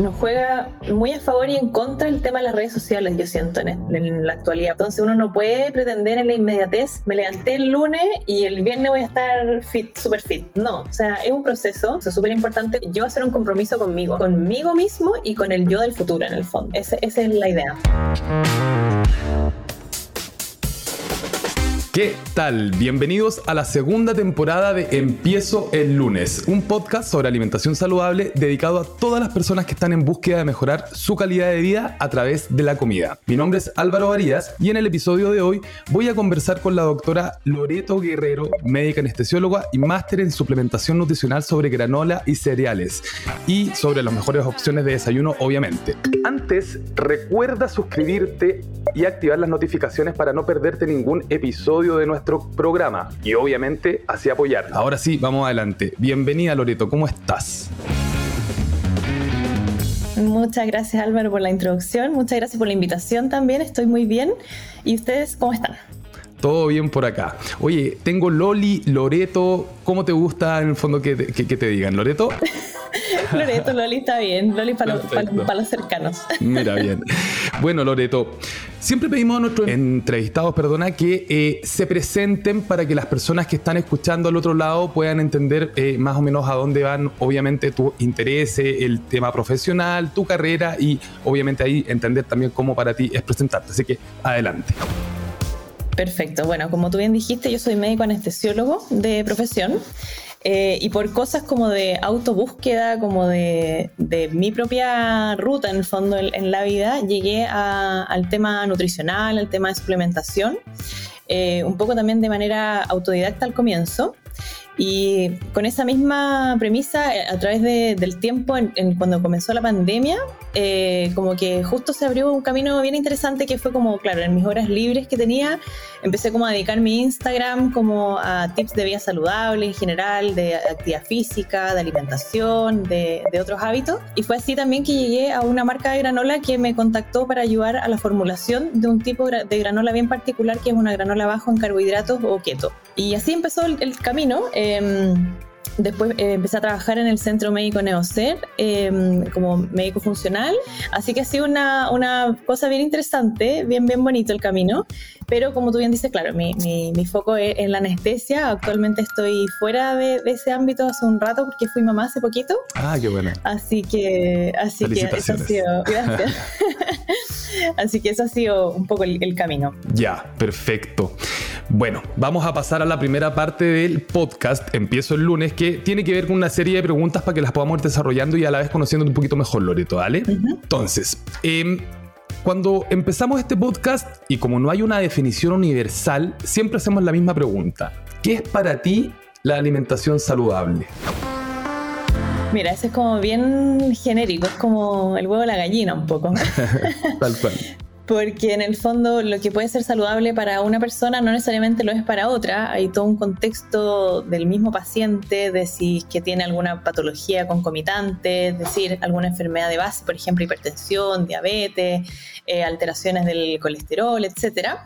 nos juega muy a favor y en contra el tema de las redes sociales, yo siento, en, la actualidad. Entonces uno no puede pretender en la inmediatez, me levanté el lunes y el viernes voy a estar fit, super fit. No, o sea, es un proceso, es súper importante yo hacer un compromiso conmigo, conmigo mismo y con el yo del futuro en el fondo. esa es la idea. ¿Qué tal? Bienvenidos a la segunda temporada de Empiezo el lunes, un podcast sobre alimentación saludable dedicado a todas las personas que están en búsqueda de mejorar su calidad de vida a través de la comida. Mi nombre es Álvaro Varías y en el episodio de hoy voy a conversar con la doctora Loreto Guerrero, médica anestesióloga y máster en suplementación nutricional sobre granola y cereales y sobre las mejores opciones de desayuno, obviamente. Antes, recuerda suscribirte y activar las notificaciones para no perderte ningún episodio de nuestro programa y obviamente así apoyar. Ahora sí, vamos adelante. Bienvenida Loreto, ¿cómo estás? Muchas gracias Álvaro por la introducción, muchas gracias por la invitación también, estoy muy bien. ¿Y ustedes cómo están? Todo bien por acá. Oye, tengo Loli, Loreto. ¿Cómo te gusta en el fondo que te, digan? ¿Loreto? Loreto, Loli está bien. Loli para, los cercanos. Mira bien. Bueno, Loreto, siempre pedimos a nuestros entrevistados, perdona, que eh, se presenten para que las personas que están escuchando al otro lado puedan entender eh, más o menos a dónde van, obviamente, tu interés, el tema profesional, tu carrera y obviamente ahí entender también cómo para ti es presentarte. Así que adelante. Perfecto. Bueno, como tú bien dijiste, yo soy médico anestesiólogo de profesión. Eh, y por cosas como de autobúsqueda, como de, mi propia ruta en el fondo en, la vida, llegué al tema nutricional, al tema de suplementación, eh, un poco también de manera autodidacta al comienzo. Y con esa misma premisa, eh, a través del tiempo, cuando comenzó la pandemia, eh, como que justo se abrió un camino bien interesante que fue como, claro, en mis horas libres que tenía, empecé como a dedicar mi Instagram como a tips de vida saludable en general, de actividad física, de alimentación, de, de otros hábitos. Y fue así también que llegué a una marca de granola que me contactó para ayudar a la formulación de un tipo de granola bien particular que es una granola bajo en carbohidratos o keto. Y así empezó el, camino. Em, después eh, empecé a trabajar en el Centro Médico Neocer em, como médico funcional, así que ha sido una, una, cosa bien interesante, bien, bien bonito el camino, pero como tú bien dices, claro, mi, mi, foco es en la anestesia, actualmente estoy fuera de, ese ámbito hace un rato porque fui mamá hace poquito. Ah, qué bueno. Así que, así que eso ha sido, gracias. así que eso ha sido un poco el camino. Ya, perfecto. Bueno, vamos a pasar a la primera parte del podcast, empiezo el lunes, que tiene que ver con una serie de preguntas para que las podamos ir desarrollando y a la vez conociendo un poquito mejor, Loreto, ¿vale? Entonces, em, cuando empezamos este podcast, y como no hay una definición universal, siempre hacemos la misma pregunta. ¿Qué es para ti la alimentación saludable? Mira, ese es como bien genérico, es como el huevo de la gallina un poco. Tal cual porque en el fondo lo que puede ser saludable para una persona no necesariamente lo es para otra. Hay todo un contexto del mismo paciente, de si que tiene alguna patología concomitante, es decir, alguna enfermedad de base, por ejemplo, hipertensión, diabetes, eh, alteraciones del colesterol, etcétera.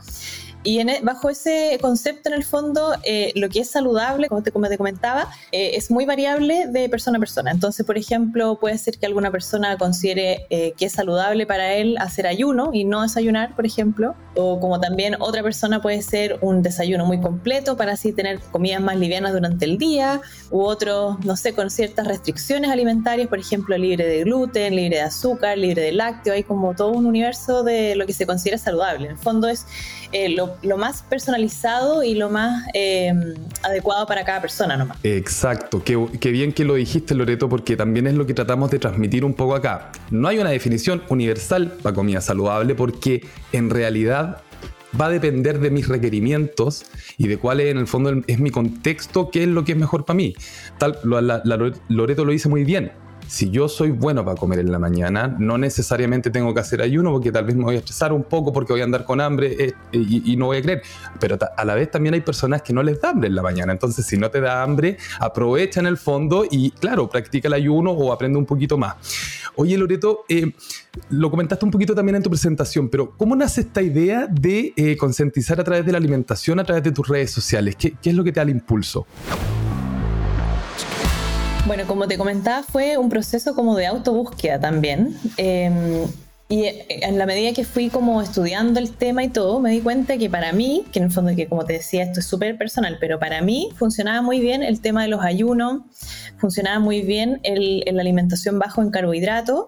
Y e, bajo ese concepto, en el fondo, eh, lo que es saludable, como te, comentaba, eh, es muy variable de persona a persona. Entonces, por ejemplo, puede ser que alguna persona considere eh, que es saludable para él hacer ayuno y no desayunar, por ejemplo. O como también otra persona puede ser un desayuno muy completo para así tener comidas más livianas durante el día. U otro, no sé, con ciertas restricciones alimentarias, por ejemplo, libre de gluten, libre de azúcar, libre de lácteo. Hay como todo un universo de lo que se considera saludable. En el fondo es lo lo, más personalizado y lo más eh, adecuado para cada persona nomás. Exacto, qué, bien que lo dijiste Loreto porque también es lo que tratamos de transmitir un poco acá. No hay una definición universal para comida saludable porque en realidad va a depender de mis requerimientos y de cuál es en el fondo es mi contexto, qué es lo que es mejor para mí. Tal, Loreto lo dice muy bien si yo soy bueno para comer en la mañana, no necesariamente tengo que hacer ayuno porque tal vez me voy a estresar un poco porque voy a andar con hambre eh, y, no voy a creer. Pero a la vez también hay personas que no les da hambre en la mañana. Entonces, si no te da hambre, aprovecha en el fondo y, claro, practica el ayuno o aprende un poquito más. Oye, Loreto, eh, lo comentaste un poquito también en tu presentación, pero ¿cómo nace esta idea de eh, concientizar a través de la alimentación, a través de tus redes sociales? ¿Qué, ¿Qué es lo que te da el impulso? Bueno, como te comentaba, fue un proceso como de autobúsqueda también. Em, y en la medida que fui como estudiando el tema y todo, me di cuenta que para mí, que en el fondo que como te decía, esto es súper personal, pero para mí funcionaba muy bien el tema de los ayunos, funcionaba muy bien la alimentación bajo en carbohidratos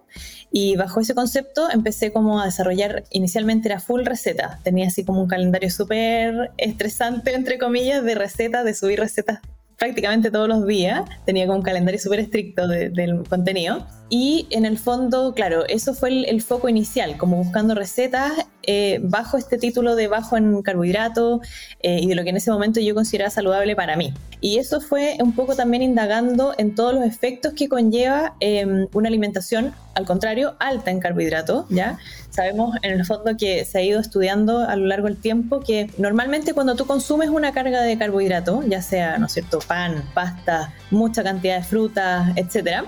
y bajo ese concepto empecé como a desarrollar, inicialmente era full receta, tenía así como un calendario súper estresante, entre comillas, de recetas, de subir recetas prácticamente todos los días, tenía como un calendario súper estricto del contenido. Y en el fondo, claro, eso fue el, foco inicial, como buscando recetas eh, bajo este título de bajo en carbohidratos eh, y de lo que en ese momento yo consideraba saludable para mí. Y eso fue un poco también indagando en todos los efectos que conlleva em, una alimentación, al contrario, alta en carbohidratos, ¿ya? Sabemos en el fondo que se ha ido estudiando a lo largo del tiempo que normalmente cuando tú consumes una carga de carbohidratos, ya sea, ¿no es cierto?, pan, pasta, mucha cantidad de frutas, etcétera,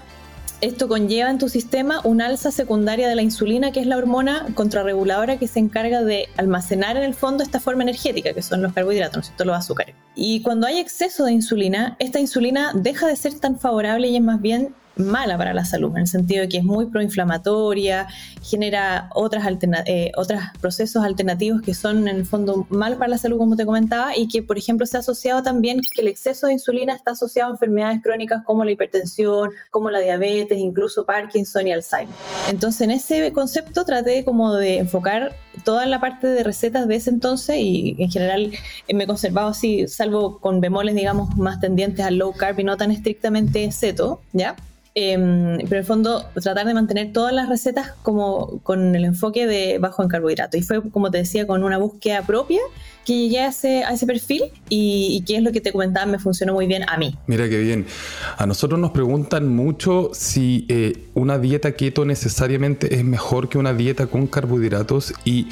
esto conlleva en tu sistema una alza secundaria de la insulina, que es la hormona contrarreguladora que se encarga de almacenar en el fondo esta forma energética, que son los carbohidratos, ¿no es cierto? los azúcares. Y cuando hay exceso de insulina, esta insulina deja de ser tan favorable y es más bien mala para la salud, en el sentido de que es muy proinflamatoria, genera otras eh, otros procesos alternativos que son en el fondo mal para la salud, como te comentaba, y que, por ejemplo, se ha asociado también que el exceso de insulina está asociado a enfermedades crónicas como la hipertensión, como la diabetes, incluso Parkinson y Alzheimer. Entonces, en ese concepto traté como de enfocar toda la parte de recetas de ese entonces y en general eh, me he conservado así, salvo con bemoles, digamos, más tendientes al low carb y no tan estrictamente ceto, ¿ya? Em, pero en el fondo tratar de mantener todas las recetas como con el enfoque de bajo en carbohidratos. Y fue, como te decía, con una búsqueda propia que llegué a ese, a ese perfil y, y qué es lo que te comentaba me funcionó muy bien a mí. Mira qué bien. A nosotros nos preguntan mucho si eh, una dieta keto necesariamente es mejor que una dieta con carbohidratos y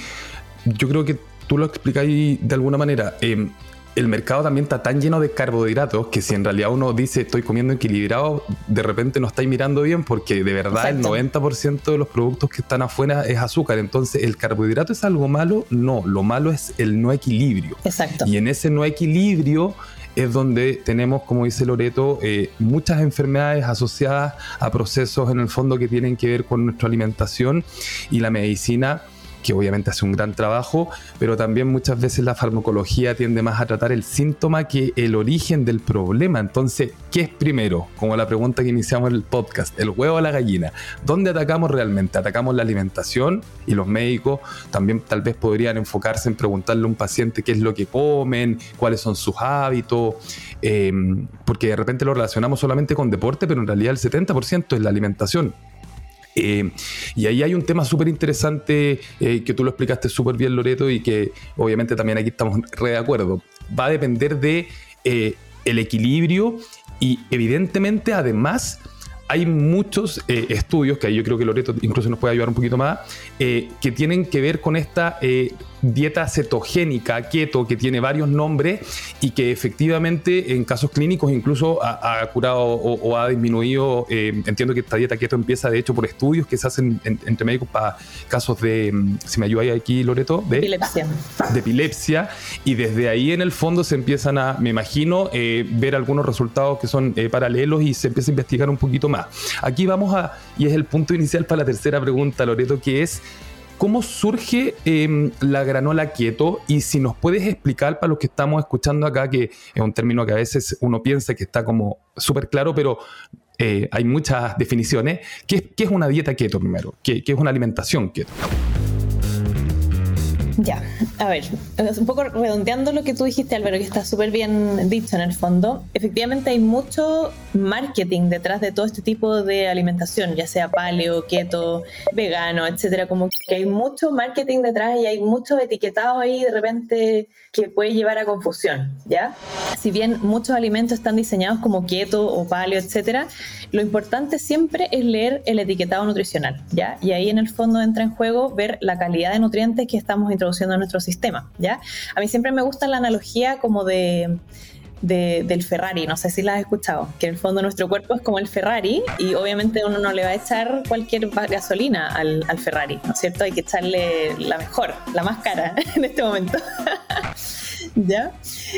yo creo que tú lo explicáis de alguna manera. Eh, el mercado también está tan lleno de carbohidratos que si en realidad uno dice estoy comiendo equilibrado, de repente no estáis mirando bien porque de verdad el 90% de los productos que están afuera es azúcar. Entonces, ¿el carbohidrato es algo malo? No, lo malo es el no equilibrio. Exacto. Y en ese no equilibrio es donde tenemos, como dice Loreto, eh, muchas enfermedades asociadas a procesos en el fondo que tienen que ver con nuestra alimentación y la medicina que obviamente hace un gran trabajo, pero también muchas veces la farmacología tiende más a tratar el síntoma que el origen del problema. Entonces, ¿qué es primero? Como la pregunta que iniciamos en el podcast, el huevo o la gallina. ¿Dónde atacamos realmente? ¿Atacamos la alimentación? Y los médicos también tal vez podrían enfocarse en preguntarle a un paciente qué es lo que comen, cuáles son sus hábitos, eh, porque de repente lo relacionamos solamente con deporte, pero en realidad el 70% es la alimentación. Eh, y ahí hay un tema súper interesante eh, que tú lo explicaste súper bien, Loreto, y que obviamente también aquí estamos re de acuerdo. Va a depender de eh, el equilibrio y evidentemente además hay muchos estudios, que ahí yo creo que Loreto incluso nos puede ayudar un poquito más, que tienen que ver con esta dieta cetogénica, keto, que tiene varios nombres y que efectivamente en casos clínicos incluso ha, curado o, ha disminuido. Eh, entiendo que esta dieta keto empieza de hecho por estudios que se hacen entre médicos para casos de, mm, si me ayudáis aquí Loreto, de epilepsia. De epilepsia y desde ahí en el fondo se empiezan a, me imagino, eh, ver algunos resultados que son eh, paralelos y se empieza a investigar un poquito más. Aquí vamos a, y es el punto inicial para la tercera pregunta, Loreto, que es ¿Cómo surge em, la granola quieto? Y si nos puedes explicar para los que estamos escuchando acá, que es un término que a veces uno piensa que está como súper claro, pero eh, hay muchas definiciones. ¿Qué, es una dieta keto primero? ¿Qué, ¿Qué, es una alimentación keto? Ya, a ver, un poco redondeando lo que tú dijiste, Álvaro, que está súper bien dicho en el fondo. Efectivamente, hay mucho marketing detrás de todo este tipo de alimentación, ya sea paleo, keto, vegano, etcétera. Como que hay mucho marketing detrás y hay mucho etiquetado ahí de repente que puede llevar a confusión, ¿ya? Si bien muchos alimentos están diseñados como keto o paleo, etcétera, lo importante siempre es leer el etiquetado nutricional, ¿ya? Y ahí en el fondo entra en juego ver la calidad de nutrientes que estamos introduciendo en nuestro sistema, ¿ya? A mí siempre me gusta la analogía como de del Ferrari, no sé si la has escuchado, que en el fondo nuestro cuerpo es como el Ferrari y obviamente uno no le va a echar cualquier gasolina al, al Ferrari, ¿no es cierto? Hay que echarle la mejor, la más cara en este momento. ¿Ya?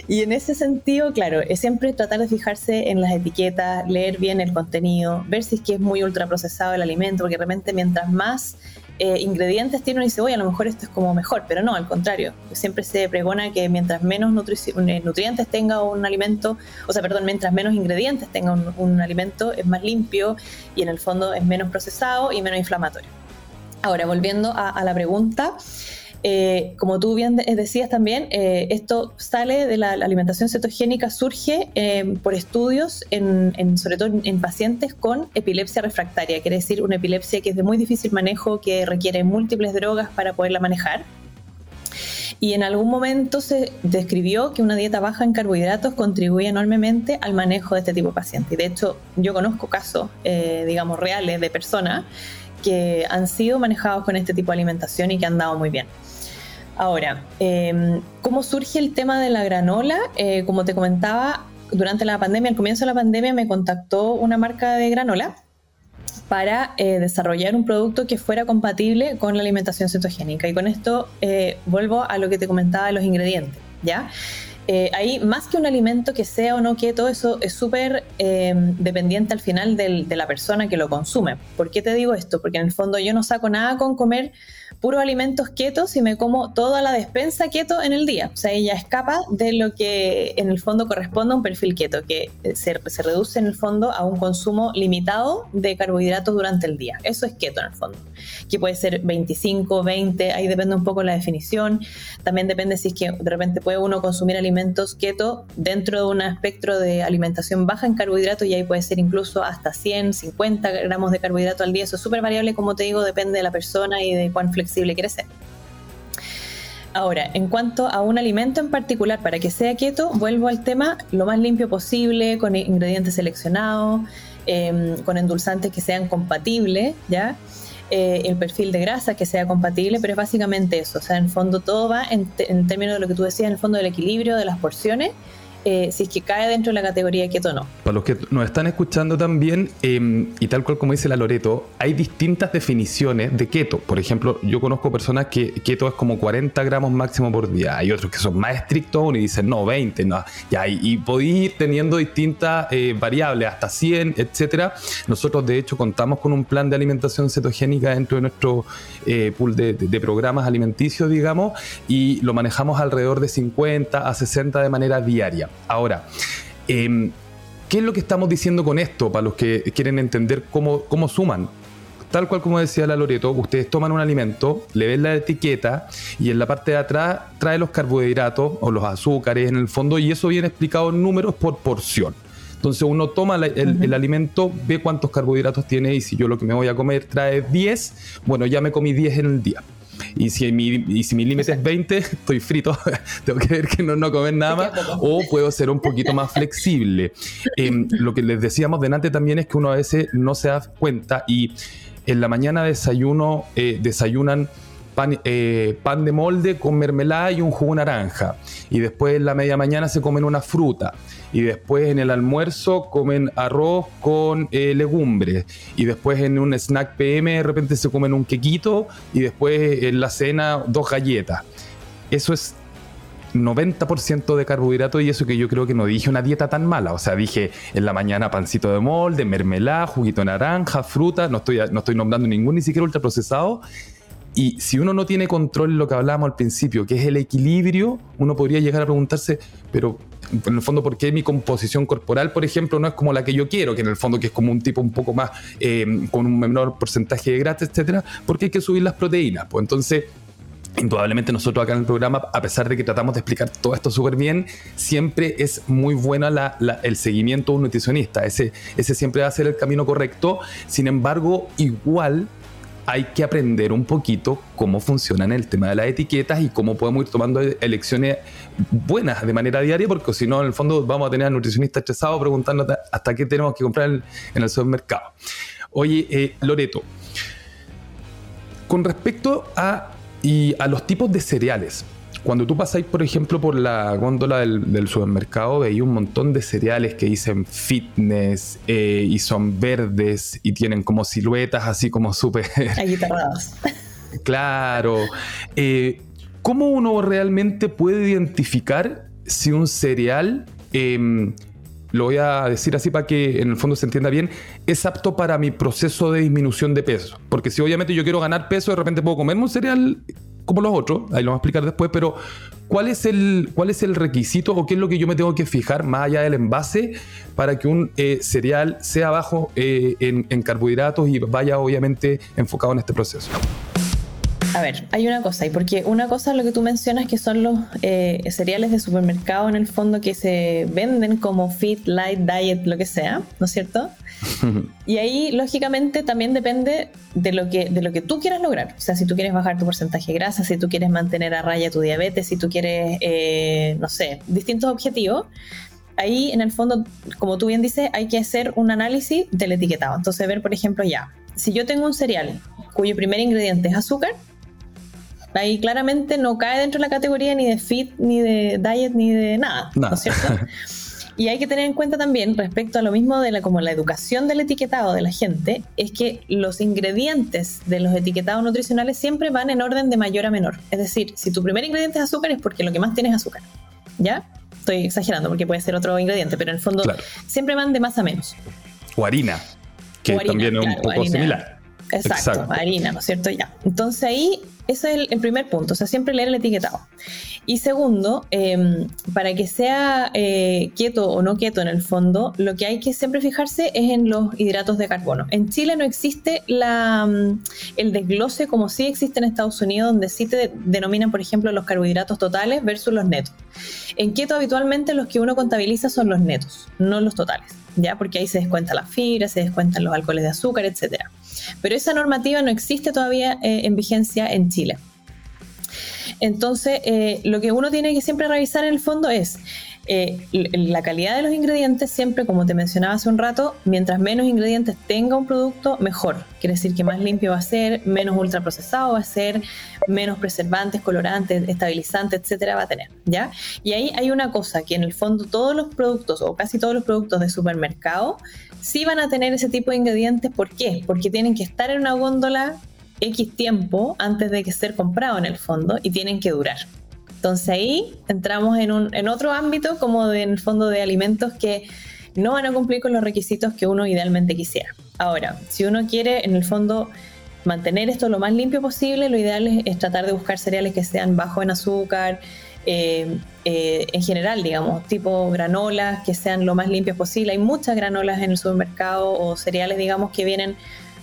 Y en ese sentido, claro, es siempre tratar de fijarse en las etiquetas, leer bien el contenido, ver si es que es muy ultraprocesado el alimento, porque realmente mientras más eh, ingredientes tiene uno dice, oye, a lo mejor esto es como mejor, pero no, al contrario. Siempre se pregona que mientras menos eh, nutrientes tenga un alimento, o sea, perdón, mientras menos ingredientes tenga un, alimento, es más limpio y en el fondo es menos procesado y menos inflamatorio. Ahora, volviendo a la pregunta, eh, como tú bien decías también, eh, esto sale de la, alimentación cetogénica, surge eh, por estudios, en, sobre todo en, pacientes con epilepsia refractaria, quiere decir una epilepsia que es de muy difícil manejo, que requiere múltiples drogas para poderla manejar. Y en algún momento se describió que una dieta baja en carbohidratos contribuye enormemente al manejo de este tipo de pacientes. De hecho, yo conozco casos, digamos, reales de personas que han sido manejados con este tipo de alimentación y que han dado muy bien. Ahora, em, ¿cómo surge el tema de la granola? Eh, como te comentaba, durante la pandemia, al comienzo de la pandemia, me contactó una marca de granola para eh, desarrollar un producto que fuera compatible con la alimentación cetogénica. Y con esto eh, vuelvo a lo que te comentaba de los ingredientes, ¿ya? ahí, más que un alimento que sea o no keto, eso es súper em, dependiente al final de la persona que lo consume. ¿Por qué te digo esto? Porque en el fondo yo no saco nada con comer puros alimentos ketos y me como toda la despensa keto en el día. O sea, ella escapa de lo que en el fondo corresponde a un perfil keto, que se, se reduce en el fondo a un consumo limitado de carbohidratos durante el día. Eso es keto en el fondo, que puede ser 25, 20, ahí depende un poco la definición. También depende si es que de repente puede uno consumir alimentos keto dentro de un espectro de alimentación baja en carbohidratos y ahí puede ser incluso hasta 100, 50 gramos de carbohidrato al día. Eso es súper variable, como te digo, depende de la persona y de cuán flexible ser. Ahora, en cuanto a un alimento en particular, para que sea keto, vuelvo al tema lo más limpio posible, con ingredientes seleccionados, em, con endulzantes que sean compatibles, ¿ya? Eh, el perfil de grasa que sea compatible, pero es básicamente eso. O sea, en el fondo todo va en, en términos de lo que tú decías, en el fondo del equilibrio de las porciones eh, si es que cae dentro de la categoría keto o no. Para los que nos están escuchando también, em, y tal cual como dice la Loreto, hay distintas definiciones de keto. Por ejemplo, yo conozco personas que keto es como 40 gramos máximo por día. Hay otros que son más estrictos y dicen, no, 20, no. Ya, y, y podéis ir teniendo distintas eh, variables, hasta 100, etcétera. Nosotros, de hecho, contamos con un plan de alimentación cetogénica dentro de nuestro eh, pool de, de programas alimenticios, digamos, y lo manejamos alrededor de 50 a 60 de manera diaria. Ahora, em, ¿qué es lo que estamos diciendo con esto para los que quieren entender cómo, cómo suman? Tal cual como decía la Loreto, ustedes toman un alimento, le ven la etiqueta y en la parte de atrás trae los carbohidratos o los azúcares en el fondo y eso viene explicado en números por porción. Entonces uno toma el, el, alimento, ve cuántos carbohidratos tiene y si yo lo que me voy a comer trae 10, bueno, ya me comí 10 en el día. Y si mi, si mi límite es 20, estoy frito, tengo que ver que no, no comer nada más, o puedo ser un poquito más flexible. Em, lo que les decíamos delante también es que uno a veces no se da cuenta y en la mañana desayuno, eh, desayunan pan, eh, pan de molde con mermelada y un jugo naranja. Y después en la media mañana se comen una fruta y después en el almuerzo comen arroz con eh, legumbres y después en un snack PM de repente se comen un quequito y después en la cena dos galletas. Eso es 90% de carbohidratos y eso que yo creo que no dije una dieta tan mala. O sea, dije en la mañana pancito de molde, mermelada, juguito de naranja, fruta, no estoy, no estoy nombrando ningún ni siquiera ultraprocesado. Y si uno no tiene control lo que hablábamos al principio, que es el equilibrio, uno podría llegar a preguntarse, pero en el fondo, ¿por qué mi composición corporal, por ejemplo, no es como la que yo quiero? Que en el fondo que es como un tipo un poco más, eh, con un menor porcentaje de grasa, etcétera, porque hay que subir las proteínas. Pues entonces, Indudablemente nosotros acá en el programa, a pesar de que tratamos de explicar todo esto súper bien, siempre es muy bueno el seguimiento de un nutricionista. Ese, ese siempre va a ser el camino correcto. Sin embargo, igual hay que aprender un poquito cómo funcionan el tema de las etiquetas y cómo podemos ir tomando elecciones buenas de manera diaria, porque si no, en el fondo vamos a tener al nutricionista estresado preguntando hasta qué tenemos que comprar en el supermercado. Oye, eh, Loreto, con respecto a, y a los tipos de cereales, cuando tú pasáis, por ejemplo, por la góndola del, supermercado, veis un montón de cereales que dicen fitness eh, y son verdes y tienen como siluetas así como súper... Aguitarradas. claro. Eh, ¿Cómo uno realmente puede identificar si un cereal, em, lo voy a decir así para que en el fondo se entienda bien, es apto para mi proceso de disminución de peso? Porque si obviamente yo quiero ganar peso, de repente puedo comerme un cereal como los otros, ahí lo vamos a explicar después, pero ¿cuál es, el, ¿cuál es el requisito o qué es lo que yo me tengo que fijar más allá del envase para que un eh, cereal sea bajo eh, en, en carbohidratos y vaya obviamente enfocado en este proceso? A ver, hay una cosa, y porque una cosa es lo que tú mencionas que son los eh, cereales de supermercado en el fondo que se venden como fit, light, diet, lo que sea, ¿no es cierto? y ahí, lógicamente, también depende de lo, que, de lo que tú quieras lograr. O sea, si tú quieres bajar tu porcentaje de grasa, si tú quieres mantener a raya tu diabetes, si tú quieres, eh, no sé, distintos objetivos. Ahí, en el fondo, como tú bien dices, hay que hacer un análisis del etiquetado. Entonces, ver, por ejemplo, ya, si yo tengo un cereal cuyo primer ingrediente es azúcar, Ahí claramente no cae dentro de la categoría ni de fit, ni de diet, ni de nada, ¿no es cierto? Y hay que tener en cuenta también respecto a lo mismo de la, como la educación del etiquetado de la gente, es que los ingredientes de los etiquetados nutricionales siempre van en orden de mayor a menor. Es decir, si tu primer ingrediente es azúcar es porque lo que más tienes es azúcar. ¿Ya? Estoy exagerando porque puede ser otro ingrediente, pero en el fondo siempre van de más a menos. O harina, que también es un poco similar. Exacto, harina, ¿no es cierto? Ya. Entonces ahí ese es el, primer punto, o sea, siempre leer el etiquetado. Y segundo, em, para que sea eh, quieto o no quieto en el fondo, lo que hay que siempre fijarse es en los hidratos de carbono. En Chile no existe mm, el desglose como sí existe en Estados Unidos, donde sí te denominan, por ejemplo, los carbohidratos totales versus los netos. En keto habitualmente los que uno contabiliza son los netos, no los totales, ¿ya? Porque ahí se descuenta la fibra, se descuentan los alcoholes de azúcar, etcétera. Pero esa normativa no existe todavía eh, en vigencia en Chile. Entonces, eh, lo que uno tiene que siempre revisar en el fondo es eh, la calidad de los ingredientes, siempre como te mencionaba hace un rato, mientras menos ingredientes tenga un producto, mejor. Quiere decir que más limpio va a ser, menos ultraprocesado va a ser, menos preservantes, colorantes, estabilizantes, etcétera, va a tener. ¿ya? Y ahí hay una cosa, que en el fondo todos los productos o casi todos los productos de supermercado sí van a tener ese tipo de ingredientes. ¿Por qué? Porque tienen que estar en una góndola X tiempo antes de que ser comprado en el fondo y tienen que durar. Entonces ahí entramos en, un, en otro ámbito como de, en el fondo de alimentos que no van a cumplir con los requisitos que uno idealmente quisiera. Ahora, si uno quiere en el fondo mantener esto lo más limpio posible, lo ideal es, tratar de buscar cereales que sean bajos en azúcar, eh, eh, en general, digamos, tipo granolas que sean lo más limpias posible. Hay muchas granolas en el supermercado o cereales, digamos, que vienen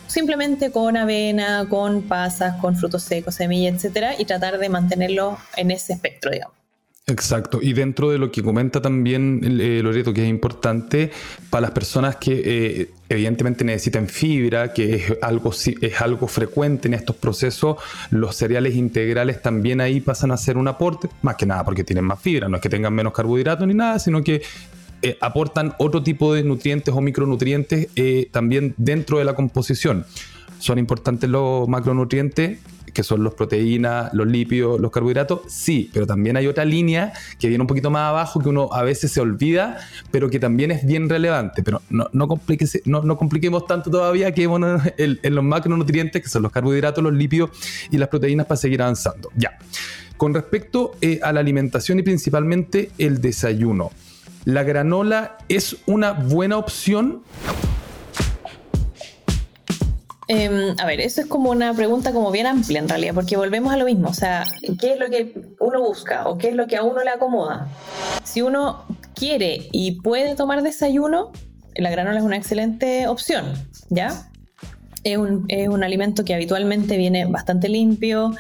simplemente con avena, con pasas, con frutos secos, semillas, etcétera, y tratar de mantenerlo en ese espectro, digamos. Exacto, y dentro de lo que comenta también eh, Loreto, que es importante para las personas que eh, evidentemente necesitan fibra, que es algo, es algo frecuente en estos procesos, los cereales integrales también ahí pasan a ser un aporte, más que nada porque tienen más fibra, no es que tengan menos carbohidratos ni nada, sino que eh, aportan otro tipo de nutrientes o micronutrientes eh, también dentro de la composición. Son importantes los macronutrientes, que son las proteínas, los lípidos, los carbohidratos, sí, pero también hay otra línea que viene un poquito más abajo que uno a veces se olvida, pero que también es bien relevante. Pero no, no, compliquemos tanto todavía que en los macronutrientes, que son los carbohidratos, los lípidos y las proteínas para seguir avanzando. Ya. Con respecto eh, a la alimentación y principalmente el desayuno. ¿La granola es una buena opción? Em, a ver, eso es como una pregunta como bien amplia en realidad, porque volvemos a lo mismo, o sea, ¿qué es lo que uno busca o qué es lo que a uno le acomoda? Si uno quiere y puede tomar desayuno, la granola es una excelente opción, ¿ya? Es un, es un alimento que habitualmente viene bastante limpio,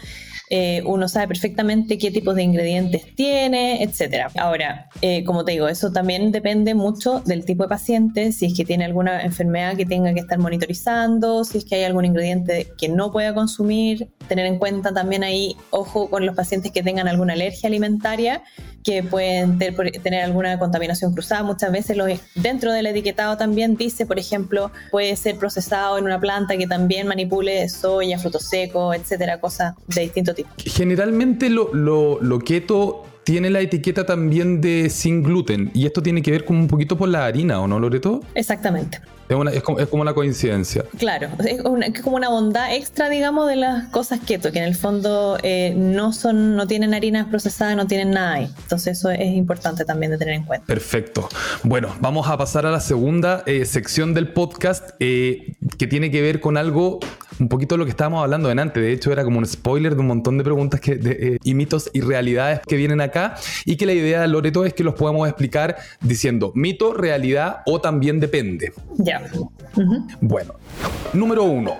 eh, uno sabe perfectamente qué tipos de ingredientes tiene, etc. Ahora, eh, como te digo, eso también depende mucho del tipo de paciente, si es que tiene alguna enfermedad que tenga que estar monitorizando, si es que hay algún ingrediente que no pueda consumir, tener en cuenta también ahí, ojo con los pacientes que tengan alguna alergia alimentaria, que pueden tener alguna contaminación cruzada. Muchas veces dentro del etiquetado también dice, por ejemplo, puede ser procesado en una planta que también manipule soya, frutos secos, etcétera, cosas de distinto tipo. Generalmente lo, lo, keto tiene la etiqueta también de sin gluten y esto tiene que ver con un poquito por la harina, ¿o no, Loreto? Exactamente. Es, como, una coincidencia. Claro, es, como una bondad extra, digamos, de las cosas keto, que en el fondo eh, no son, no tienen harinas procesadas, no tienen nada ahí. Entonces eso es importante también de tener en cuenta. Perfecto. Bueno, vamos a pasar a la segunda eh, sección del podcast eh, que tiene que ver con algo un poquito de lo que estábamos hablando antes. De hecho, era como un spoiler de un montón de preguntas que, y mitos y realidades que vienen acá. Y que la idea, Loreto, es que los podamos explicar diciendo mito, realidad o también depende. Ya. Bueno, número uno.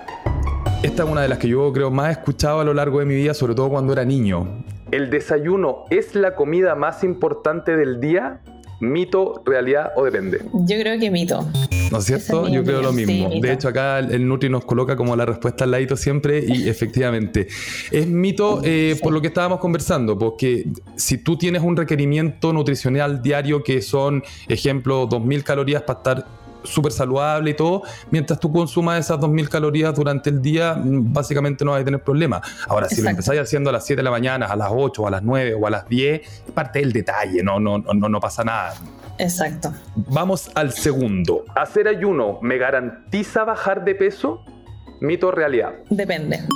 Esta es una de las que yo creo más he escuchado a lo largo de mi vida, sobre todo cuando era niño. ¿El desayuno es la comida más importante del día? ¿Mito, realidad o depende? Yo creo que mito. ¿No es cierto? Yo creo lo mismo. de hecho, acá el Nutri nos coloca como la respuesta al ladito siempre y efectivamente. Es mito eh, por lo que estábamos conversando, porque si tú tienes un requerimiento nutricional diario que son, ejemplo, 2.000 calorías para estar súper saludable y todo, mientras tú consumas esas 2.000 calorías durante el día, mm, básicamente no vas a tener problema. Ahora, si lo empezáis haciendo a las 7 de la mañana, a las 8, a las 9 o a las 10, es parte del detalle, no, no, no, no pasa nada. Exacto. Vamos al segundo. ¿Hacer ayuno me garantiza bajar de peso? ¿Mito o realidad? Depende.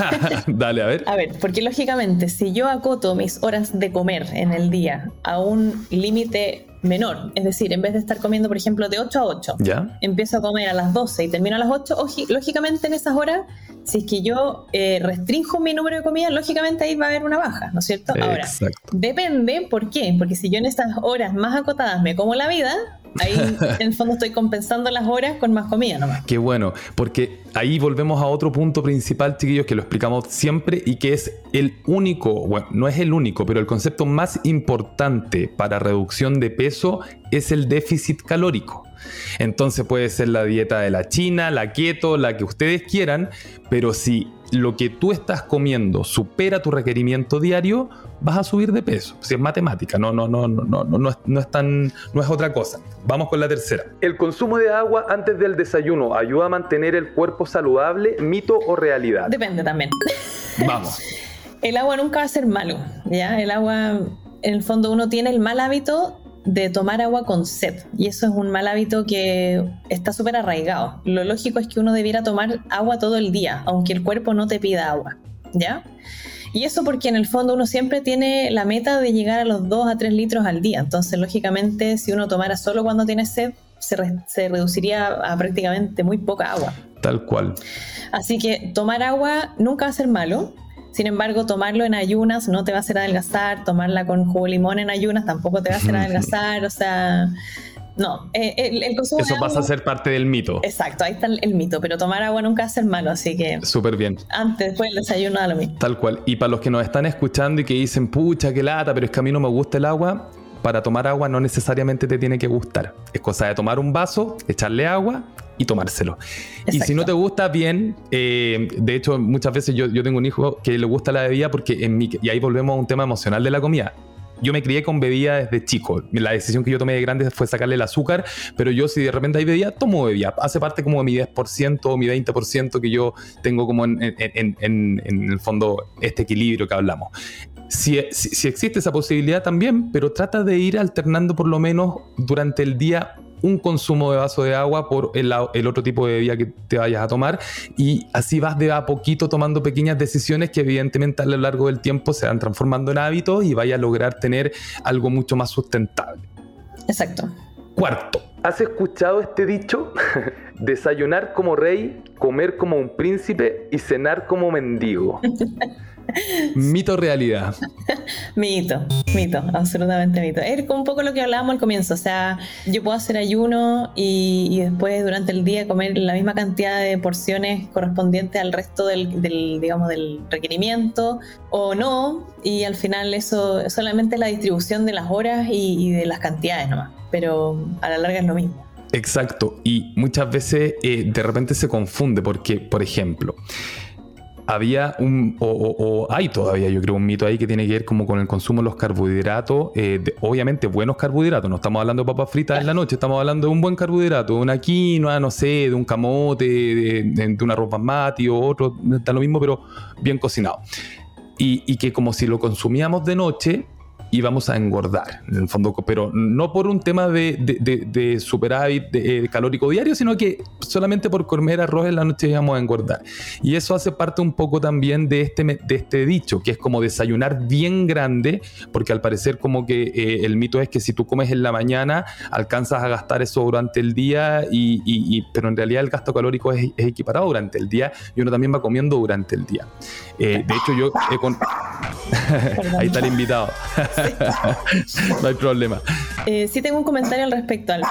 Dale, a ver. A ver, porque lógicamente, si yo acoto mis horas de comer en el día a un límite menor. Es decir, en vez de estar comiendo, por ejemplo, de 8 a 8, ¿Ya? empiezo a comer a las 12 y termino a las 8, lógicamente en esas horas, si es que yo eh, restringo mi número de comidas, lógicamente ahí va a haber una baja, ¿no es cierto? Ahora, depende, ¿por qué? Porque si yo en estas horas más acotadas me como la vida, Ahí en el fondo estoy compensando las horas con más comida nomás. Qué bueno, porque ahí volvemos a otro punto principal, chiquillos, que lo explicamos siempre y que es el único, bueno, no es el único, pero el concepto más importante para reducción de peso es el déficit calórico. Entonces puede ser la dieta de la China, la keto, la que ustedes quieran, pero si lo que tú estás comiendo supera tu requerimiento diario, vas a subir de peso. Si es matemática, no, no, no, no, no, no, es, no es tan, no es otra cosa. Vamos con la tercera. ¿El consumo de agua antes del desayuno ayuda a mantener el cuerpo saludable, mito o realidad? Depende también. Vamos. el agua nunca va a ser malo, ¿ya? El agua, en el fondo, uno tiene el mal hábito de tomar agua con sed. Y eso es un mal hábito que está súper arraigado. Lo lógico es que uno debiera tomar agua todo el día, aunque el cuerpo no te pida agua. ¿Ya? Y eso porque en el fondo uno siempre tiene la meta de llegar a los 2 a 3 litros al día. Entonces, lógicamente, si uno tomara solo cuando tiene sed, se, se reduciría a prácticamente muy poca agua. Tal cual. Así que tomar agua nunca va a ser malo. Sin embargo, tomarlo en ayunas no te va a hacer adelgazar, tomarla con jugo de limón en ayunas tampoco te va a hacer adelgazar, o sea, no, eh, el, consumo Eso pasa a ser parte del mito. Exacto, ahí está el, mito, pero tomar agua nunca va a ser malo, así que... Súper bien. Antes, después del desayuno, da lo mismo. Tal cual. Y para los que nos están escuchando y que dicen, pucha, qué lata, pero es que a mí no me gusta el agua, para tomar agua no necesariamente te tiene que gustar. Es cosa de tomar un vaso, echarle agua y tomárselo. Y si no te gusta, bien. Eh, de hecho, muchas veces yo, yo, tengo un hijo que le gusta la bebida porque en mi, y ahí volvemos a un tema emocional de la comida. Yo me crié con bebida desde chico. La decisión que yo tomé de grande fue sacarle el azúcar, pero yo si de repente hay bebida, tomo bebida. Hace parte como de mi 10% o mi 20% que yo tengo como en, en, en, en el fondo este equilibrio que hablamos. Si, si, existe esa posibilidad también, pero trata de ir alternando por lo menos durante el día un consumo de vaso de agua por el, otro tipo de bebida que te vayas a tomar y así vas de a poquito tomando pequeñas decisiones que evidentemente a lo largo del tiempo se van transformando en hábitos y vaya a lograr tener algo mucho más sustentable. Exacto. Cuarto, ¿has escuchado este dicho? Desayunar como rey, comer como un príncipe y cenar como mendigo. Mito realidad. mito, mito, absolutamente mito. Es un poco lo que hablábamos al comienzo, o sea, yo puedo hacer ayuno y, después durante el día comer la misma cantidad de porciones correspondientes al resto del, digamos, del requerimiento o no, y al final eso solamente es la distribución de las horas y, de las cantidades nomás, pero a la larga es lo mismo. Exacto, y muchas veces eh, de repente se confunde porque, por ejemplo, había un, o, hay todavía, yo creo, un mito ahí que tiene que ver como con el consumo de los carbohidratos, eh, obviamente buenos carbohidratos, no estamos hablando de papas fritas en la noche, estamos hablando de un buen carbohidrato, de una quinoa, no sé, de un camote, de, una ropa mati o otro, está lo mismo, pero bien cocinado. Y que como si lo consumíamos de noche, y vamos a engordar, en el fondo, pero no por un tema de, de, de, superávit de, calórico diario, sino que solamente por comer arroz en la noche vamos a engordar. Y eso hace parte un poco también de este, de este dicho, que es como desayunar bien grande, porque al parecer como que eh, el mito es que si tú comes en la mañana, alcanzas a gastar eso durante el día, y, pero en realidad el gasto calórico es, equiparado durante el día y uno también va comiendo durante el día. Eh, de hecho, yo he con... Ahí está el invitado. no hay problema. Eh, sí tengo un comentario al respecto, al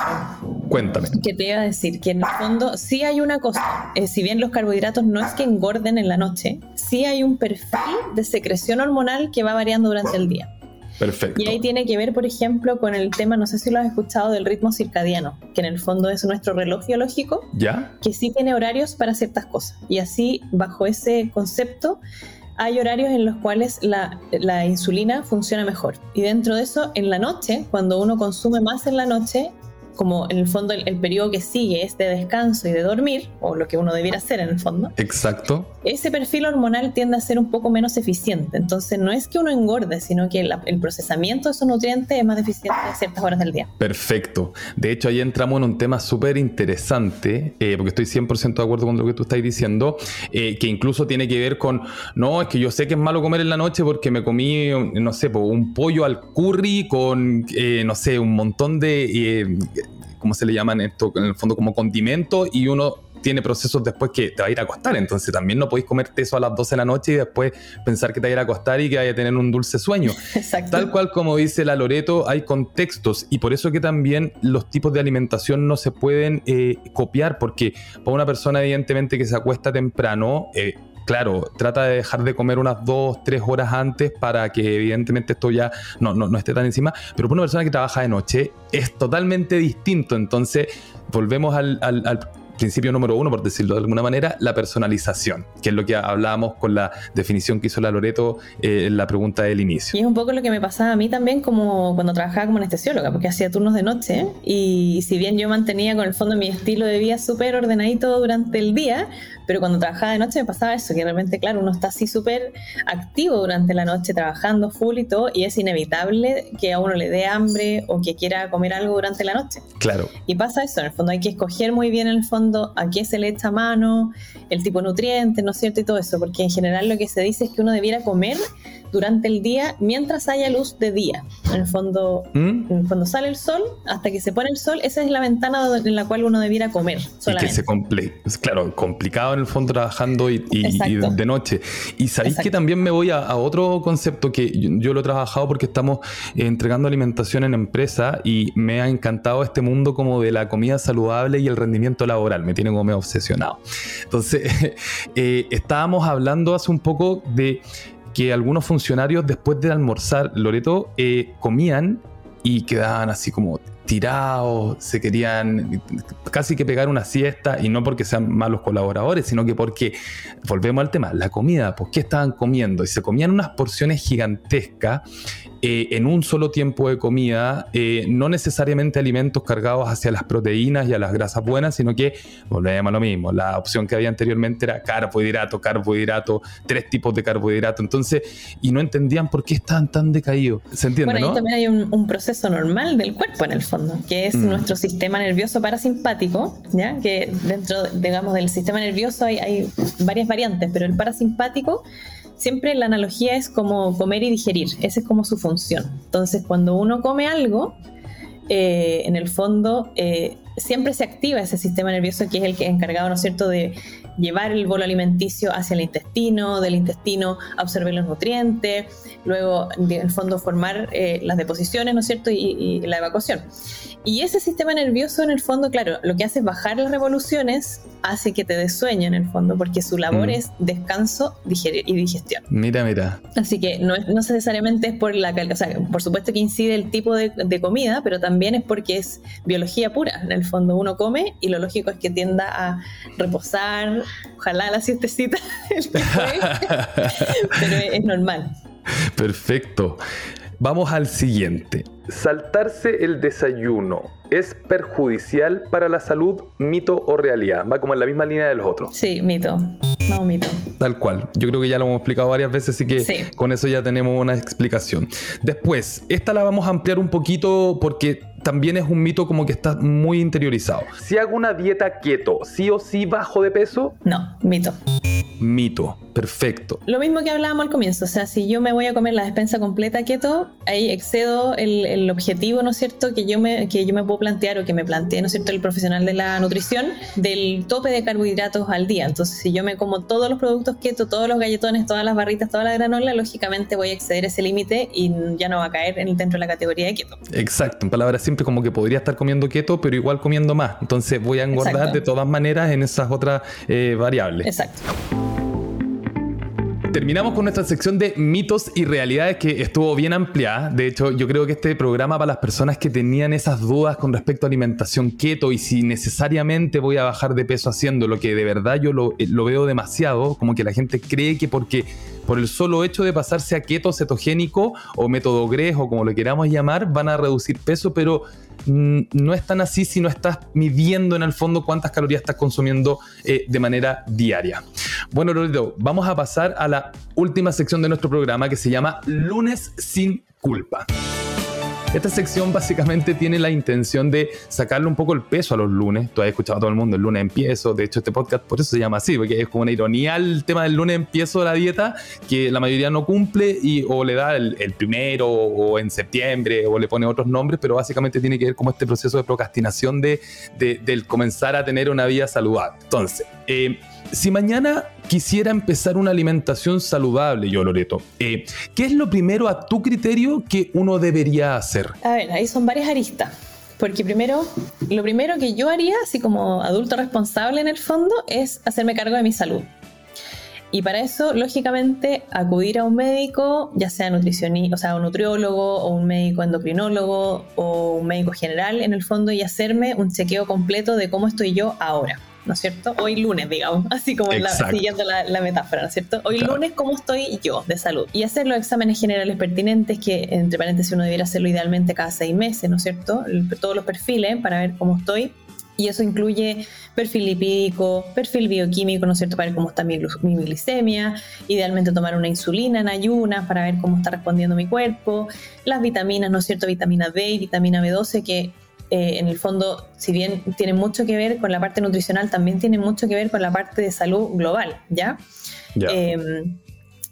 Cuéntame. Que te iba a decir que en el fondo sí hay una cosa, eh, si bien los carbohidratos no es que engorden en la noche, sí hay un perfil de secreción hormonal que va variando durante el día. Perfecto. Y ahí tiene que ver, por ejemplo, con el tema, no sé si lo has escuchado, del ritmo circadiano, que en el fondo es nuestro reloj biológico, ¿Ya? que sí tiene horarios para ciertas cosas. Y así, bajo ese concepto, hay horarios en los cuales la, insulina funciona mejor. Y dentro de eso, en la noche, cuando uno consume más en la noche, como en el fondo el, periodo que sigue es de descanso y de dormir, o lo que uno debiera hacer en el fondo. Exacto. Ese perfil hormonal tiende a ser un poco menos eficiente. Entonces no es que uno engorde, sino que el procesamiento de esos nutrientes es más deficiente a ciertas horas del día. Perfecto. De hecho, ahí entramos en un tema súper interesante, eh, porque estoy 100% de acuerdo con lo que tú estás diciendo, eh, que incluso tiene que ver con, no, es que yo sé que es malo comer en la noche porque me comí, no sé, un pollo al curry con, eh, no sé, un montón de ¿cómo se le llaman esto? En el fondo como condimento y uno tiene procesos después que te va a ir a acostar. Entonces también no podéis comerte eso a las 12 de la noche y después pensar que te va a ir a acostar y que vaya a tener un dulce sueño. Exacto. Tal cual como dice la Loreto, hay contextos y por eso que también los tipos de alimentación no se pueden eh, copiar porque para una persona evidentemente que se acuesta temprano, eh, claro, trata de dejar de comer unas dos, tres horas antes para que evidentemente esto ya no, no, esté tan encima, pero para una persona que trabaja de noche es totalmente distinto, entonces volvemos al, al principio número uno, por decirlo de alguna manera, la personalización, que es lo que hablábamos con la definición que hizo la Loreto eh, en la pregunta del inicio. Y es un poco lo que me pasaba a mí también como cuando trabajaba como anestesióloga, porque hacía turnos de noche y si bien yo mantenía con el fondo mi estilo de vida súper ordenadito durante el día, pero cuando trabajaba de noche me pasaba eso, que de repente, claro, uno está así súper activo durante la noche, trabajando full y todo, y es inevitable que a uno le dé hambre o que quiera comer algo durante la noche. Claro. Y pasa eso, en el fondo hay que escoger muy bien en el fondo a qué se le echa mano, el tipo de nutrientes, ¿no es cierto? Y todo eso, porque en general lo que se dice es que uno debiera comer durante el día mientras haya luz de día. En el fondo, ¿Mm? cuando sale el sol, hasta que se pone el sol, esa es la ventana en la cual uno debiera comer. Solamente. Y que se comple claro, complicado en el fondo trabajando y, de noche. Y sabéis que también me voy a, otro concepto que yo, lo he trabajado porque estamos eh, entregando alimentación en empresa y me ha encantado este mundo como de la comida saludable y el rendimiento laboral. Me tiene como medio obsesionado. Entonces, eh, estábamos hablando hace un poco de que algunos funcionarios después de almorzar, Loreto, eh, comían y quedaban así como tirados, se querían casi que pegar una siesta y no porque sean malos colaboradores, sino que porque, volvemos al tema, la comida, pues ¿qué estaban comiendo? Y se comían unas porciones gigantescas eh, en un solo tiempo de comida, eh, no necesariamente alimentos cargados hacia las proteínas y a las grasas buenas, sino que volvemos a lo mismo. La opción que había anteriormente era carbohidrato, carbohidrato, tres tipos de carbohidrato. Entonces, y no entendían por qué estaban tan decaídos. ¿Se entiende? Bueno, ahí también hay un, proceso normal del cuerpo en el fondo, que es mm. nuestro sistema nervioso parasimpático, ¿ya? que dentro, digamos, del sistema nervioso hay, hay varias variantes, pero el parasimpático siempre la analogía es como comer y digerir, esa es como su función. Entonces, cuando uno come algo, eh, en el fondo eh, siempre se activa ese sistema nervioso que es el que es encargado, ¿no es cierto?, de llevar el bolo alimenticio hacia el intestino, del intestino absorber los nutrientes, luego en el fondo formar eh, las deposiciones, ¿no es cierto?, y, la evacuación. Y ese sistema nervioso en el fondo, claro, lo que hace es bajar las revoluciones, hace que te des sueño en el fondo, porque su labor mm. es descanso y digestión. Mira, mira. Así que no, es, no necesariamente es por la o sea, por supuesto que incide el tipo de, de comida, pero también es porque es biología pura. En el fondo uno come y lo lógico es que tienda a reposar, ojalá la siestecita, pero es normal. Perfecto. Vamos al siguiente. Saltarse el desayuno es perjudicial para la salud, mito o realidad. Va como en la misma línea de los otros. Sí, mito. No, mito. Tal cual. Yo creo que ya lo hemos explicado varias veces, así que con eso ya tenemos una explicación. Después, esta la vamos a ampliar un poquito porque también es un mito como que está muy interiorizado. Si hago una dieta keto, ¿sí o sí bajo de peso? No, mito. Mito, perfecto. Lo mismo que hablábamos al comienzo, o sea, si yo me voy a comer la despensa completa keto, ahí excedo el, objetivo, ¿no es cierto?, que yo, me, que yo me puedo plantear o que me plantee, ¿no es cierto?, el profesional de la nutrición del tope de carbohidratos al día. Entonces, si yo me como todos los productos keto, todos los galletones, todas las barritas, toda la granola, lógicamente voy a exceder ese límite y ya no va a caer en el dentro de la categoría de keto. Exacto, en palabras siempre como que podría estar comiendo keto, pero igual comiendo más. Entonces voy a engordar de todas maneras en esas otras eh, variables. Exacto. Terminamos con nuestra sección de mitos y realidades que estuvo bien ampliada. De hecho, yo creo que este programa para las personas que tenían esas dudas con respecto a alimentación keto y si necesariamente voy a bajar de peso haciendo lo que de verdad yo lo, eh, lo veo demasiado, como que la gente cree que porque por el solo hecho de pasarse a keto cetogénico o método GRES o como lo queramos llamar, van a reducir peso, pero Mm, no es tan así si no estás midiendo en el fondo cuántas calorías estás consumiendo eh, de manera diaria. Bueno, Loreto, vamos a pasar a la última sección de nuestro programa que se llama Lunes sin culpa. Esta sección básicamente tiene la intención de sacarle un poco el peso a los lunes. Tú has escuchado a todo el mundo, el lunes empiezo. De hecho, este podcast por eso se llama así, porque es como una ironía el tema del lunes empiezo de la dieta, que la mayoría no cumple y o le da el, primero o en septiembre o le pone otros nombres, pero básicamente tiene que ver como este proceso de procrastinación de, del comenzar a tener una vida saludable. Entonces, eh, si mañana quisiera empezar una alimentación saludable, yo Loreto, eh, ¿qué es lo primero a tu criterio que uno debería hacer? A ver, ahí son varias aristas. Porque primero, lo primero que yo haría, así como adulto responsable en el fondo, es hacerme cargo de mi salud. Y para eso, lógicamente, acudir a un médico, ya sea nutricionista, o sea, un nutriólogo o un médico endocrinólogo o un médico general en el fondo y hacerme un chequeo completo de cómo estoy yo ahora. ¿No es cierto? Hoy lunes, digamos, así como siguiendo la, metáfora, ¿no es cierto? Hoy lunes, ¿cómo estoy yo de salud? Y hacer los exámenes generales pertinentes, que entre paréntesis uno debiera hacerlo idealmente cada seis meses, ¿no es cierto? todos los perfiles para ver cómo estoy. Y eso incluye perfil lipídico, perfil bioquímico, ¿no es cierto? Para ver cómo está mi, mi, glicemia, idealmente tomar una insulina en ayunas para ver cómo está respondiendo mi cuerpo, las vitaminas, ¿no es cierto? Vitamina B y vitamina B12 que eh, en el fondo, si bien tiene mucho que ver con la parte nutricional, también tiene mucho que ver con la parte de salud global, ¿ya? Em,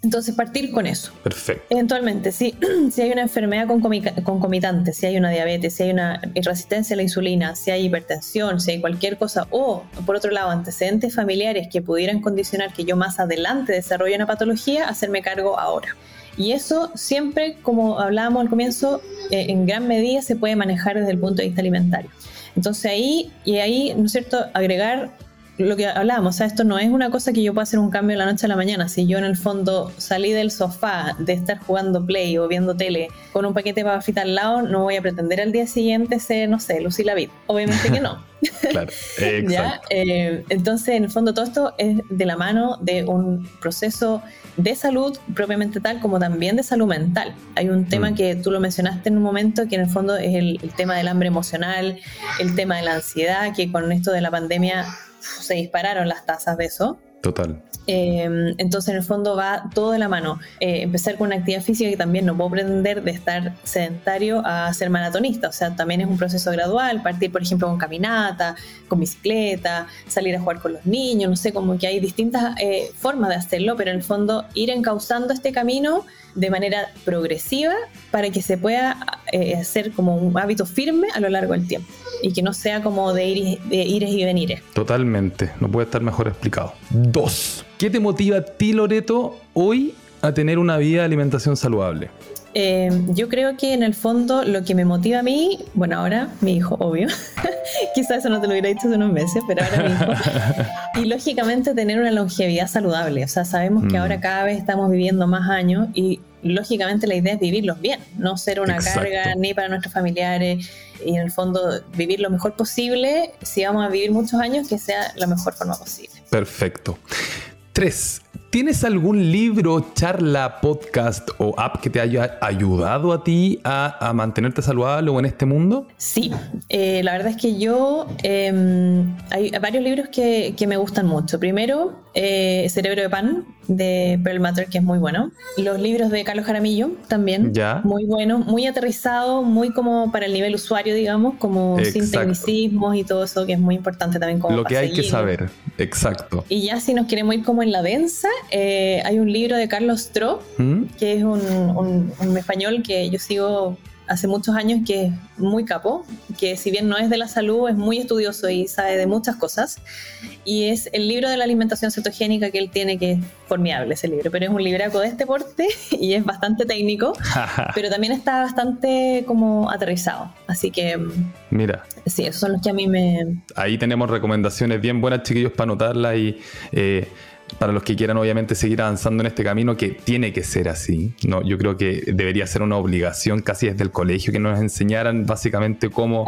entonces, partir con eso. Perfecto. Eventualmente, si, si hay una enfermedad concomitante, si hay una diabetes, si hay una resistencia a la insulina, si hay hipertensión, si hay cualquier cosa, o por otro lado, antecedentes familiares que pudieran condicionar que yo más adelante desarrolle una patología, hacerme cargo ahora. Y eso siempre, como hablábamos al comienzo, eh, en gran medida se puede manejar desde el punto de vista alimentario. Entonces ahí, y ahí, ¿no es cierto?, agregar lo que hablábamos, o sea, esto no es una cosa que yo pueda hacer un cambio de la noche a la mañana. Si yo en el fondo salí del sofá de estar jugando play o viendo tele con un paquete de papas fritas al lado, no voy a pretender al día siguiente ser, no sé, Lucy la vida. Obviamente que no. claro, ¿Ya? Eh, entonces, en el fondo, todo esto es de la mano de un proceso de salud propiamente tal como también de salud mental. Hay un tema mm. que tú lo mencionaste en un momento que en el fondo es el, tema del hambre emocional, el tema de la ansiedad, que con esto de la pandemia se dispararon las tasas de eso. Total. Em, entonces, en el fondo va todo de la mano. Eh, empezar con una actividad física que también no puedo pretender de estar sedentario a ser maratonista. O sea, también es un proceso gradual. Partir, por ejemplo, con caminata, con bicicleta, salir a jugar con los niños. No sé, como que hay distintas eh, formas de hacerlo, pero en el fondo ir encauzando este camino de manera progresiva para que se pueda eh, hacer como un hábito firme a lo largo del tiempo y que no sea como de, ir, de ires y venires. Totalmente, no puede estar mejor explicado. Dos, ¿qué te motiva a ti, Loreto, hoy a tener una vida de alimentación saludable? Eh, yo creo que en el fondo lo que me motiva a mí, bueno, ahora mi hijo, obvio, quizás eso no te lo hubiera dicho hace unos meses, pero ahora mi hijo, y lógicamente tener una longevidad saludable, o sea, sabemos que mm. ahora cada vez estamos viviendo más años y lógicamente la idea es vivirlos bien, no ser una carga ni para nuestros familiares y en el fondo vivir lo mejor posible, si vamos a vivir muchos años, que sea la mejor forma posible. Perfecto. Tres, ¿Tienes algún libro, charla, podcast o app que te haya ayudado a ti a, mantenerte saludable o en este mundo? Sí, eh, la verdad es que yo em, hay varios libros que, me gustan mucho. Primero, eh, Cerebro de Pan de Pearl Matter, que es muy bueno. Los libros de Carlos Jaramillo también, ya. muy bueno, muy aterrizado, muy como para el nivel usuario, digamos, como sin tecnicismos y todo eso, que es muy importante también. Como Lo que hay que saber, exacto. Y ya si nos queremos ir como en la densa, eh, hay un libro de Carlos Tro, ¿Mm? que es un, español que yo sigo hace muchos años que es muy capo, que si bien no es de la salud, es muy estudioso y sabe de muchas cosas. Y es el libro de la alimentación cetogénica que él tiene, que es formidable ese libro, pero es un libraco de este porte y es bastante técnico, pero también está bastante como aterrizado. Así que... Mira. Sí, esos son los que a mí me... Ahí tenemos recomendaciones bien buenas, chiquillos, para anotarlas y... Eh, para los que quieran obviamente seguir avanzando en este camino que tiene que ser así. ¿no? Yo creo que debería ser una obligación casi desde el colegio que nos enseñaran básicamente cómo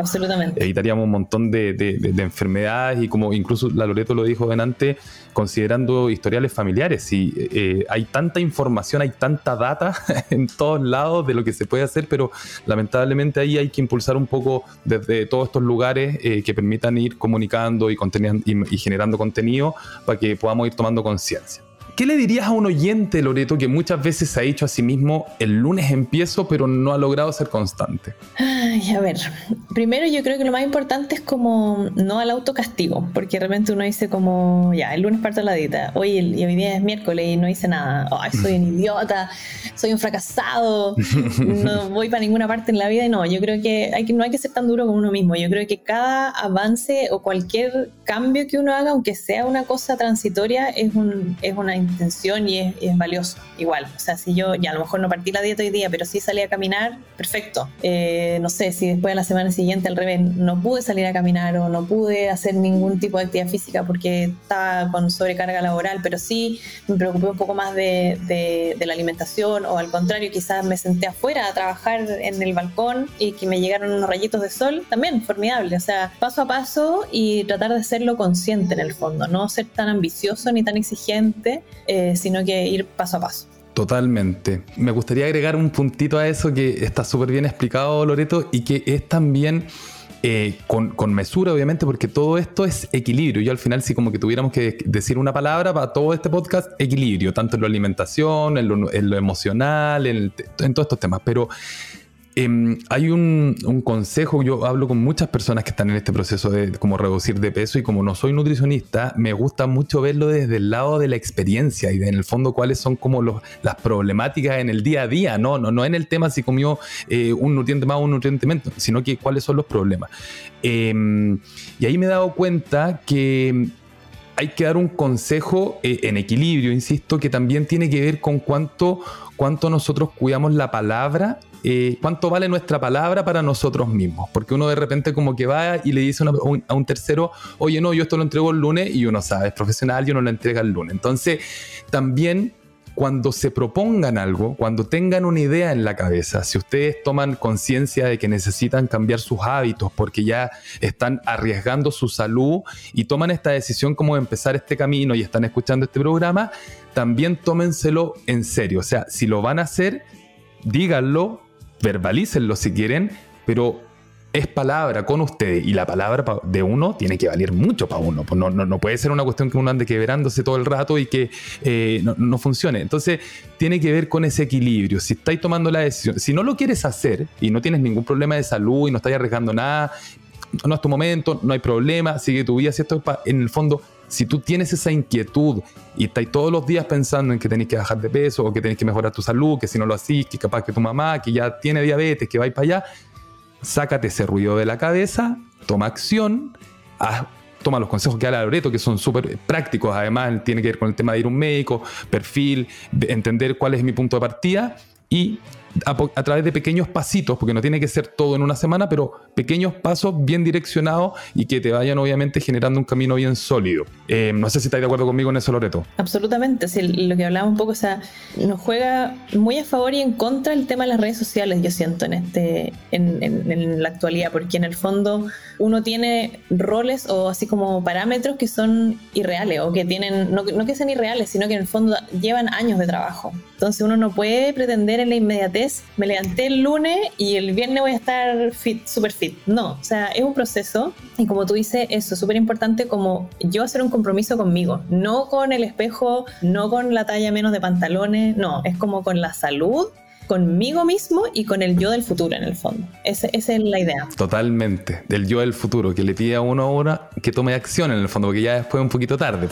evitaríamos un montón de, enfermedades y como incluso la Loreto lo dijo antes, considerando historiales familiares. Y eh, hay tanta información, hay tanta data en todos lados de lo que se puede hacer, pero lamentablemente ahí hay que impulsar un poco desde todos estos lugares eh, que permitan ir comunicando y, y, y generando contenido para que podamos ir tomando conciencia. ¿Qué le dirías a un oyente, Loreto, que muchas veces se ha dicho a sí mismo, el lunes empiezo, pero no ha logrado ser constante? Ay, a ver, primero yo creo que lo más importante es como no al autocastigo, porque de repente uno dice como, ya, el lunes parto la dieta, hoy, y hoy día es miércoles y no hice nada, Ay, soy un idiota, soy un fracasado, no voy para ninguna parte en la vida, y no, yo creo que, hay que no hay que ser tan duro con uno mismo, yo creo que cada avance o cualquier cambio que uno haga, aunque sea una cosa transitoria, es, un, es una intención y es, valioso igual. O sea, si yo ya a lo mejor no partí la dieta hoy día, pero sí salí a caminar, perfecto. Eh, no sé, si después de la semana siguiente al revés no pude salir a caminar o no pude hacer ningún tipo de actividad física porque estaba con sobrecarga laboral, pero sí me preocupé un poco más de, de, la alimentación o al contrario, quizás me senté afuera a trabajar en el balcón y que me llegaron unos rayitos de sol, también formidable. O sea, paso a paso y tratar de serlo consciente en el fondo, no ser tan ambicioso ni tan exigente eh, sino que ir paso a paso. Totalmente. Me gustaría agregar un puntito a eso que está súper bien explicado, Loreto, y que es también eh, con, mesura, obviamente, porque todo esto es equilibrio. Yo al final, si como que tuviéramos que decir una palabra para todo este podcast, equilibrio, tanto en la alimentación, en lo, emocional, en, en todos estos temas. Pero Em, hay un, consejo, yo hablo con muchas personas que están en este proceso de como reducir de peso y como no soy nutricionista, me gusta mucho verlo desde el lado de la experiencia y de, en el fondo cuáles son como las problemáticas en el día a día, no, no, no en el tema si comió eh, un nutriente más o un nutriente menos, sino que cuáles son los problemas. Em, y ahí me he dado cuenta que hay que dar un consejo eh, en equilibrio, insisto, que también tiene que ver con cuánto, cuánto nosotros cuidamos la palabra eh, cuánto vale nuestra palabra para nosotros mismos. Porque uno de repente como que va y le dice a un tercero, oye, no, yo esto lo entrego el lunes y uno sabe, es profesional y uno lo entrega el lunes. Entonces, también cuando se propongan algo, cuando tengan una idea en la cabeza, si ustedes toman conciencia de que necesitan cambiar sus hábitos porque ya están arriesgando su salud y toman esta decisión como de empezar este camino y están escuchando este programa, también tómenselo en serio. O sea, si lo van a hacer, díganlo, verbalícenlo si quieren, pero es palabra con ustedes y la palabra de uno tiene que valer mucho para uno. Pues no, no, puede ser una cuestión que uno ande quebrándose todo el rato y que eh, no, funcione. Entonces, tiene que ver con ese equilibrio. Si estáis tomando la decisión, si no lo quieres hacer y no tienes ningún problema de salud y no estás arriesgando nada, no es tu momento, no hay problema, sigue tu vida. Si esto es en el fondo si tú tienes esa inquietud y estás todos los días pensando en que tenés que bajar de peso o que tenés que mejorar tu salud, que si no lo haces, que capaz que tu mamá, que ya tiene diabetes, que va para allá, sácate ese ruido de la cabeza, toma acción, toma los consejos que da la Loreto, que son súper prácticos, además tiene que ver con el tema de ir a un médico, perfil, entender cuál es mi punto de partida y a, través de pequeños pasitos, porque no tiene que ser todo en una semana, pero pequeños pasos bien direccionados y que te vayan obviamente generando un camino bien sólido. Eh, no sé si estáis de acuerdo conmigo en eso, Loreto. Absolutamente, sí, lo que hablaba un poco, o sea, nos juega muy a favor y en contra el tema de las redes sociales, yo siento, en, este, en, en la actualidad, porque en el fondo uno tiene roles o así como parámetros que son irreales o que tienen, no, no que sean irreales, sino que en el fondo llevan años de trabajo. Entonces uno no puede pretender en la inmediatez, me levanté el lunes y el viernes voy a estar fit, super fit. No, o sea, es un proceso y como tú dices, eso es súper importante como yo hacer un compromiso conmigo, no con el espejo, no con la talla menos de pantalones, no, es como con la salud conmigo mismo y con el yo del futuro en el fondo. esa es la idea. Totalmente, del yo del futuro, que le pide a uno ahora que tome acción en el fondo, porque ya después es un poquito tarde.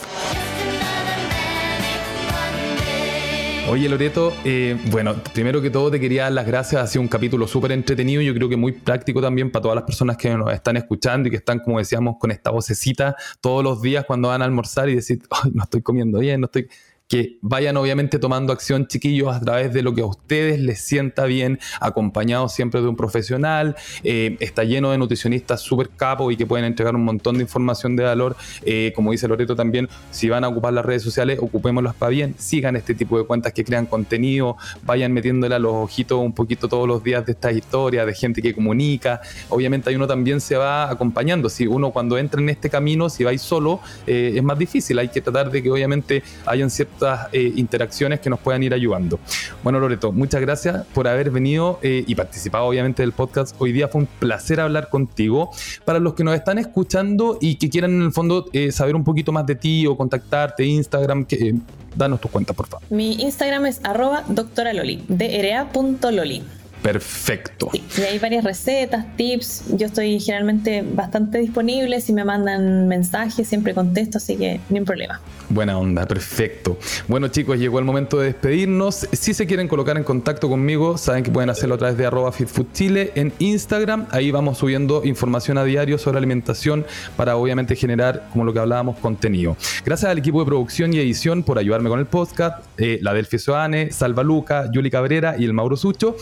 Oye Loreto, eh, bueno, primero que todo te quería dar las gracias, ha sido un capítulo súper entretenido, yo creo que muy práctico también para todas las personas que nos están escuchando y que están, como decíamos, con esta vocecita todos los días cuando van a almorzar y decir, Ay, no estoy comiendo bien, no estoy que vayan obviamente tomando acción, chiquillos, a través de lo que a ustedes les sienta bien, acompañados siempre de un profesional. Eh, está lleno de nutricionistas súper capos y que pueden entregar un montón de información de valor. Eh, como dice Loreto también, si van a ocupar las redes sociales, ocupémoslas para bien. Sigan este tipo de cuentas que crean contenido, vayan metiéndole a los ojitos un poquito todos los días de estas historias, de gente que comunica. Obviamente, ahí uno también se va acompañando. Si uno cuando entra en este camino, si vais solo, eh, es más difícil. Hay que tratar de que obviamente hayan ciertos eh, interacciones que nos puedan ir ayudando. Bueno, Loreto, muchas gracias por haber venido eh, y participado obviamente del podcast. Hoy día fue un placer hablar contigo. Para los que nos están escuchando y que quieran en el fondo eh, saber un poquito más de ti o contactarte, Instagram, que, danos tu cuenta, por favor. Mi Instagram es arroba doctoraloli, dra.loli. Perfecto. y hay varias recetas, tips. Yo estoy generalmente bastante disponible. Si me mandan mensajes, siempre contesto, así que ni un problema. Buena onda, perfecto. Bueno chicos, llegó el momento de despedirnos. Si se quieren colocar en contacto conmigo, saben que pueden hacerlo a través de arroba fitfoodchile en Instagram. Ahí vamos subiendo información a diario sobre alimentación para obviamente generar, como lo que hablábamos, contenido. Gracias al equipo de producción y edición por ayudarme con el podcast, eh, la Delfia Soane, Salva Luca, Yuli Cabrera y el Mauro Sucho.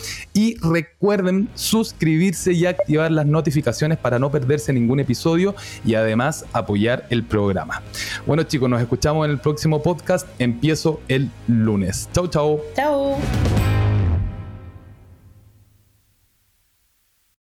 Recuerden suscribirse y activar las notificaciones para no perderse ningún episodio y además apoyar el programa. Bueno chicos, nos escuchamos en el próximo podcast. Empiezo el lunes. Chau, chau. Chau.